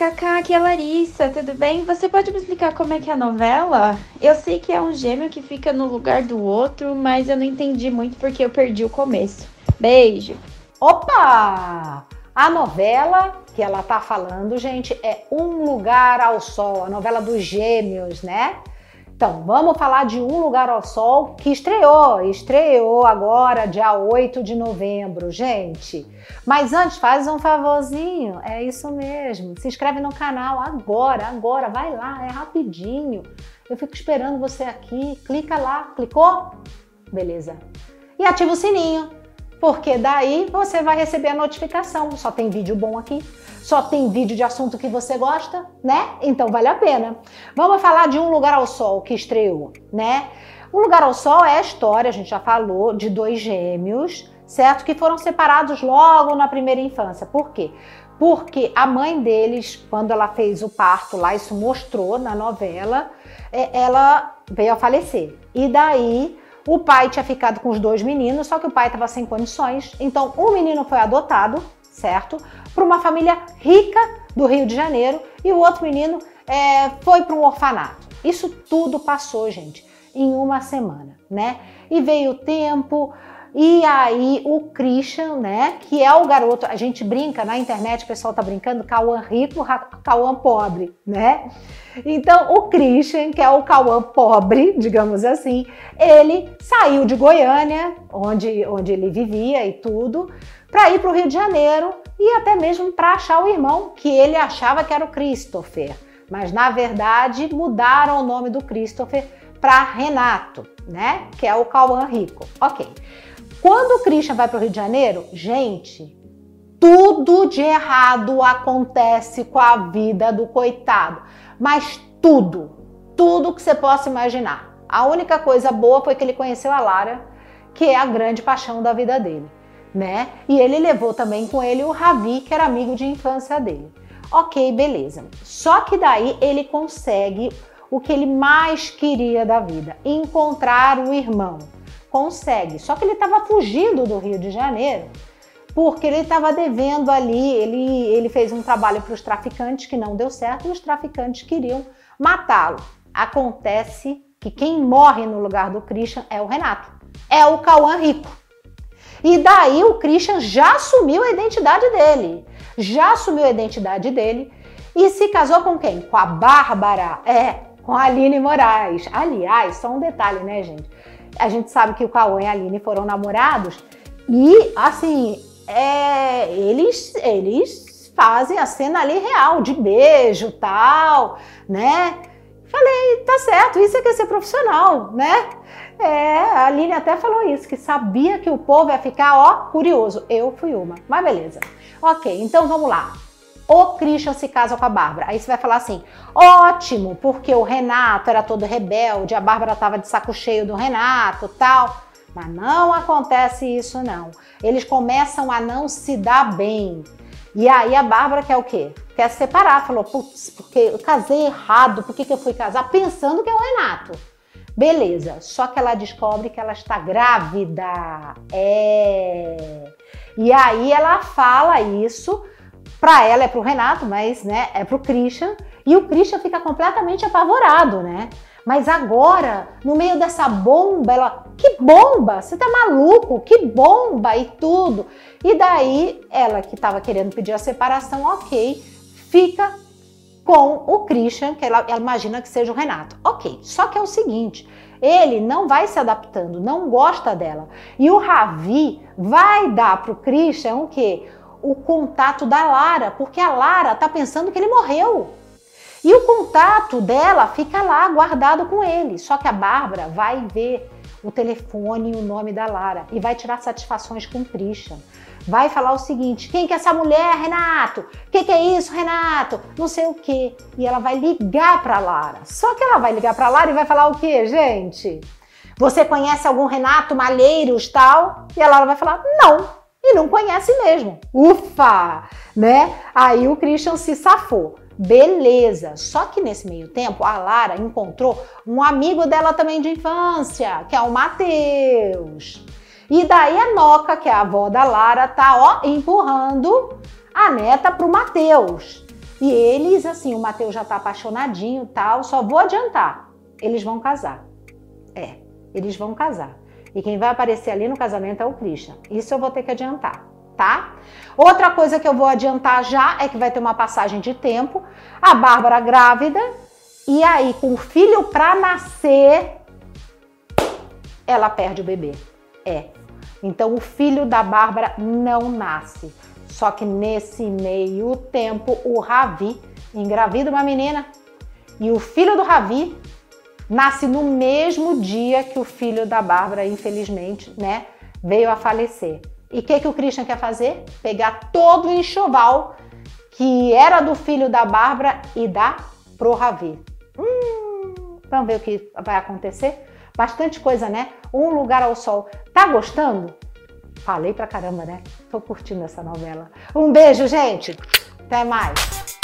Cacá, aqui é a Larissa, tudo bem? Você pode me explicar como é que é a novela? Eu sei que é um gêmeo que fica no lugar do outro, mas eu não entendi muito porque eu perdi o começo. Beijo! Opa! A novela que ela tá falando, gente, é Um Lugar ao Sol, a novela dos gêmeos, né? Então, vamos falar de Um Lugar ao Sol que estreou, estreou agora, dia 8 de novembro, gente. Mas antes, faz um favorzinho, é isso mesmo. Se inscreve no canal agora, agora, vai lá, é rapidinho. Eu fico esperando você aqui, clica lá, clicou? Beleza. E ativa o sininho, porque daí você vai receber a notificação. Só tem vídeo bom aqui só tem vídeo de assunto que você gosta, né? Então vale a pena. Vamos falar de Um Lugar ao Sol que estreou, né? Um Lugar ao Sol é a história, a gente já falou, de dois gêmeos, certo? Que foram separados logo na primeira infância. Por quê? Porque a mãe deles, quando ela fez o parto lá, isso mostrou na novela, é, ela veio a falecer. E daí o pai tinha ficado com os dois meninos, só que o pai estava sem condições. Então, um menino foi adotado, certo? Para uma família rica do Rio de Janeiro e o outro menino é, foi para um orfanato. Isso tudo passou, gente, em uma semana, né? E veio o tempo, e aí o Christian, né, que é o garoto, a gente brinca na internet, o pessoal tá brincando, Cauã rico, Cauã pobre, né? Então o Christian, que é o Cauã pobre, digamos assim, ele saiu de Goiânia, onde, onde ele vivia e tudo, para ir para o Rio de Janeiro e até mesmo para achar o irmão que ele achava que era o Christopher. Mas na verdade mudaram o nome do Christopher para Renato, né? Que é o Cauã Rico. Ok. Quando o Christian vai para o Rio de Janeiro, gente, tudo de errado acontece com a vida do coitado. Mas tudo, tudo que você possa imaginar. A única coisa boa foi que ele conheceu a Lara, que é a grande paixão da vida dele né? E ele levou também com ele o Ravi, que era amigo de infância dele. Ok, beleza. Só que daí ele consegue o que ele mais queria da vida: encontrar o irmão. Consegue. Só que ele estava fugindo do Rio de Janeiro porque ele estava devendo ali. Ele, ele fez um trabalho para os traficantes que não deu certo e os traficantes queriam matá-lo. Acontece que quem morre no lugar do Christian é o Renato, é o Cauã Rico. E daí o Christian já assumiu a identidade dele. Já assumiu a identidade dele e se casou com quem? Com a Bárbara. É, com a Aline Moraes. Aliás, só um detalhe, né, gente? A gente sabe que o Cauã e a Aline foram namorados e, assim, é, eles, eles fazem a cena ali real, de beijo tal, né? Falei, tá certo, isso é que é ser profissional, né? É, a Aline até falou isso, que sabia que o povo ia ficar, ó, curioso. Eu fui uma, mas beleza. Ok, então vamos lá. O Christian se casa com a Bárbara. Aí você vai falar assim: ótimo, porque o Renato era todo rebelde, a Bárbara tava de saco cheio do Renato tal. Mas não acontece isso, não. Eles começam a não se dar bem. E aí a Bárbara quer o quê? Quer se separar. Falou, putz, porque eu casei errado, por que, que eu fui casar? Pensando que é o Renato. Beleza, só que ela descobre que ela está grávida. É. E aí ela fala isso para ela é pro Renato, mas né, é pro Christian, e o Christian fica completamente apavorado, né? Mas agora, no meio dessa bomba, ela, que bomba? Você tá maluco? Que bomba e tudo. E daí, ela que estava querendo pedir a separação, ok, fica com o Christian, que ela, ela imagina que seja o Renato. Ok, só que é o seguinte, ele não vai se adaptando, não gosta dela. E o Ravi vai dar pro Christian o quê? O contato da Lara, porque a Lara tá pensando que ele morreu. E o contato dela fica lá guardado com ele. Só que a Bárbara vai ver o telefone e o nome da Lara e vai tirar satisfações com o Christian vai falar o seguinte: quem que é essa mulher, Renato? O que, que, é isso, Renato? Não sei o quê. E ela vai ligar para Lara. Só que ela vai ligar para Lara e vai falar o quê, gente? Você conhece algum Renato Malheiros tal? E a Lara vai falar: não. E não conhece mesmo. Ufa! Né? Aí o Christian se safou. Beleza. Só que nesse meio tempo, a Lara encontrou um amigo dela também de infância, que é o Matheus. E daí a Noca, que é a avó da Lara, tá ó empurrando a neta pro Matheus. E eles, assim, o Mateus já tá apaixonadinho tal, só vou adiantar. Eles vão casar. É, eles vão casar. E quem vai aparecer ali no casamento é o Christian. Isso eu vou ter que adiantar, tá? Outra coisa que eu vou adiantar já é que vai ter uma passagem de tempo. A Bárbara grávida. E aí, com o filho pra nascer, ela perde o bebê. É. Então, o filho da Bárbara não nasce. Só que nesse meio tempo, o Ravi engravida uma menina e o filho do Ravi nasce no mesmo dia que o filho da Bárbara, infelizmente, né, veio a falecer. E o que, que o Christian quer fazer? Pegar todo o enxoval que era do filho da Bárbara e dar pro Ravi. Hum, vamos ver o que vai acontecer? Bastante coisa, né? Um lugar ao sol. Tá gostando? Falei pra caramba, né? Tô curtindo essa novela. Um beijo, gente. Até mais.